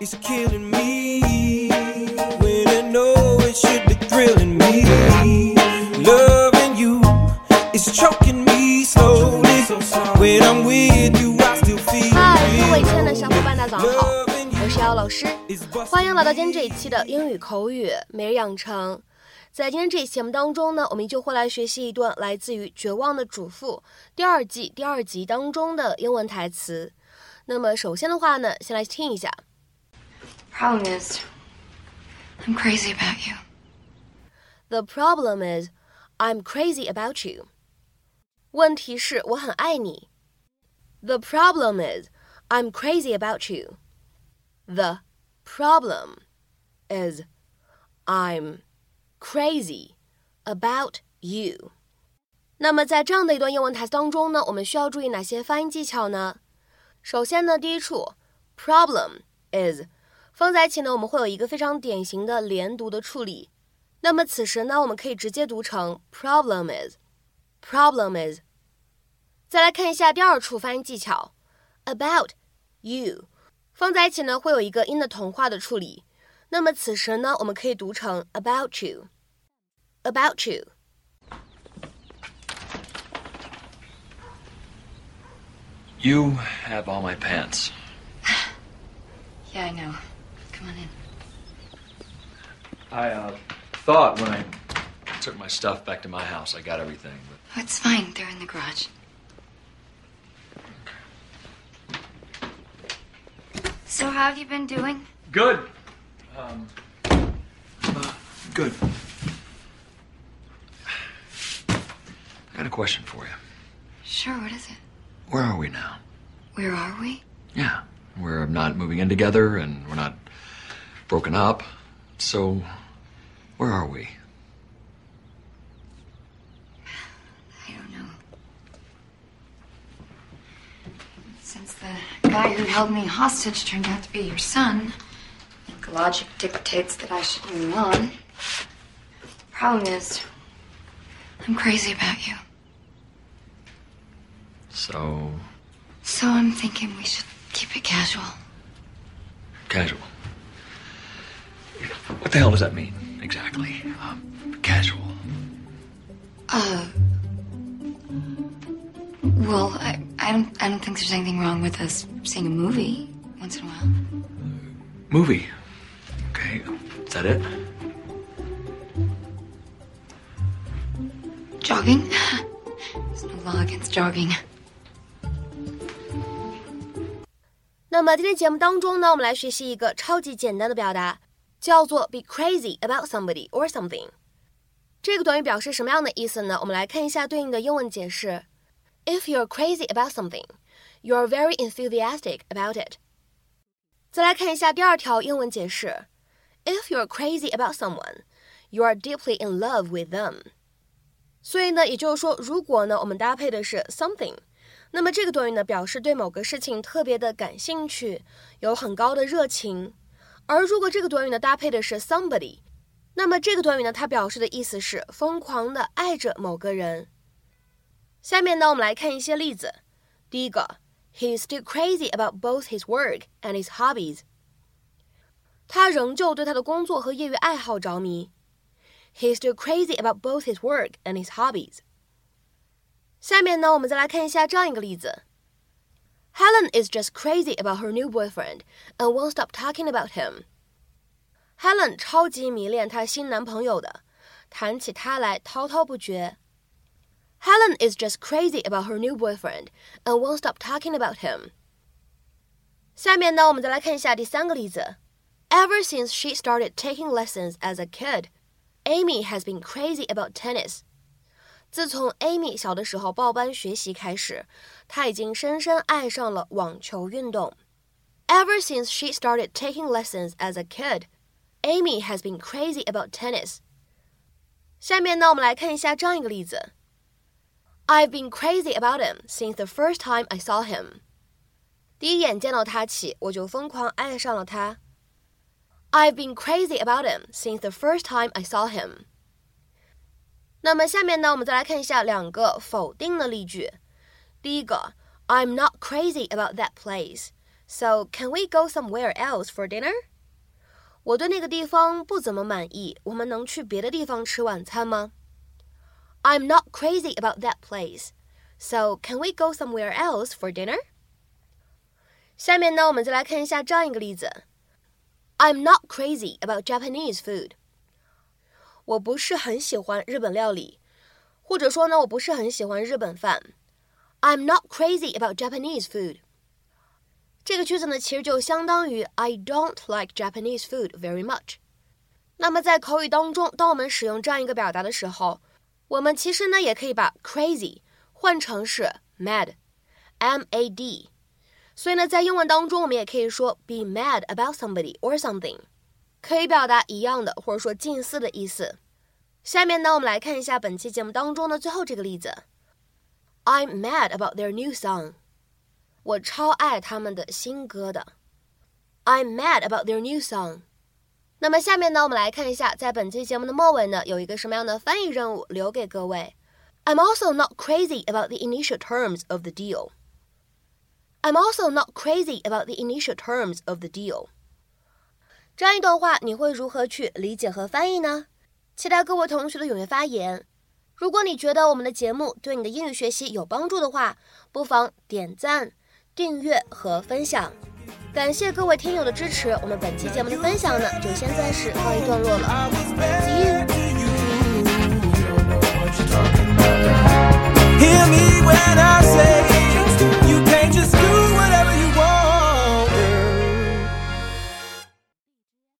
is killing me. When I know it should be thrilling me. Loving you is choking me slowly. When I'm with you, I still feel 嗨，各位 real. 亲爱的小伙伴，大家早上好，Loving 我是姚老师，欢迎来到今天这一期的英语口语每日养成。在今天这一期节目当中呢，我们依旧会来学习一段来自于《绝望的主妇》第二季第二集当中的英文台词。那么首先的话呢，先来听一下。Problem is, I'm crazy about you. The problem is, I'm crazy about you. 问题是我很爱你。The problem is, I'm crazy about you. The problem is, I'm crazy about you. 那么在这样的一段英文台词当中呢，我们需要注意哪些发音技巧呢？首先呢，第一处 problem is 放在一起呢，我们会有一个非常典型的连读的处理。那么此时呢，我们可以直接读成 problem is，problem is。再来看一下第二处发音技巧，about you，放在一起呢会有一个音的同化的处理。那么此时呢，我们可以读成 about you，about you。 You have all my pants. Yeah, I know. Come on in. I uh, thought when I took my stuff back to my house, I got everything. But Oh, it's fine. They're in the garage. So, how have you been doing? good. Um, uh, good. I got a question for you. Sure, what is it? Where are we now? Where are we? Yeah, we're not moving in together, and we're not broken up. So, where are we? I don't know. Since the guy who held me hostage turned out to be your son, I think logic dictates that I should move on. Problem is, I'm crazy about you. So So I'm thinking we should keep it casual. casual. What the hell does that mean exactly? Um, casual. Uh. Well, I, I don't I don't think there's anything wrong with us seeing a movie once in a while. Movie. Okay, is that it? Jogging? There's no law against jogging. 那么今天节目当中呢，我们来学习一个超级简单的表达， 叫做 be crazy about somebody or something。这个短语表示什么样的意思呢？我们来看一下对应的英文解释：If you're crazy about something, you're very enthusiastic about it。再来看一下第二条英文解释：If you're crazy about someone, you are deeply in love with them。所以呢，也就是说，如果呢我们搭配的是 something。那么这个短语呢，表示对某个事情特别的感兴趣，有很高的热情。 而如果这个短语呢搭配的是 somebody，那么这个短语呢，它表示的意思是疯狂的爱着某个人。下面呢，我们来看一些例子。第一个，He is still crazy about both his work and his hobbies。他仍旧对他的工作和业余爱好着迷。He is still crazy about both his work and his hobbies。下面呢，我们再来看一下这样一个例子 ：Helen is just crazy about her new boyfriend and won't stop talking about him. Helen 超级迷恋她新男朋友的，谈起他来滔滔不绝。Helen is just crazy about her new boyfriend and won't stop talking about him. 下面呢，我们再来看一下第三个例子：Ever since she started taking lessons as a kid, Amy has been crazy about tennis. 自从 Amy 小的时候报班学习开始，她已经深深爱上了网球运动。Ever since she started taking lessons as a kid, Amy has been crazy about tennis. 下面呢，我们来看一下这样一个例子：I've been crazy about him since the first time I saw him. 第一眼见到他起，我就疯狂爱上了他。I've been crazy about him since the first time I saw him. 那么下面呢，我们再来看一下两个否定的例句。第一个，I'm not crazy about that place， So can we go somewhere else for dinner? 我对那个地方不怎么满意，我们能去别的地方吃晚餐吗？I'm not crazy about that place. So can we go somewhere else for dinner? 下面呢，我们再来看一下这样一个例子：I'm not crazy about Japanese food. 我不是很喜欢日本料理，或者说呢，我不是很喜欢日本饭。I'm not crazy about Japanese food. 这个句子呢，其实就相当于 I don't like Japanese food very much。那么在口语当中，当我们使用这样一个表达的时候，我们其实呢也可以把 crazy 换成是 mad，m a d。所以呢，在英文当中，我们也可以说 be mad about somebody or something， 可以表达一样的或者说近似的意思。下面呢，我们来看一下本期节目当中的最后这个例子：I'm mad about their new song。我超爱他们的新歌的。I'm mad about their new song。那么下面呢，我们来看一下，在本期节目的末尾呢，有一个什么样的翻译任务留给各位。I'm also not crazy about the initial terms of the deal. I'm also not crazy about the initial terms of the deal. 这样一段话，你会如何去理解和翻译呢？期待各位同学的踊跃发言。如果你觉得我们的节目对你的英语学习有帮助的话，不妨点赞。订阅和分享，感谢各位听友的支持。我们本期节目的分享呢，就先暂时告一段落了。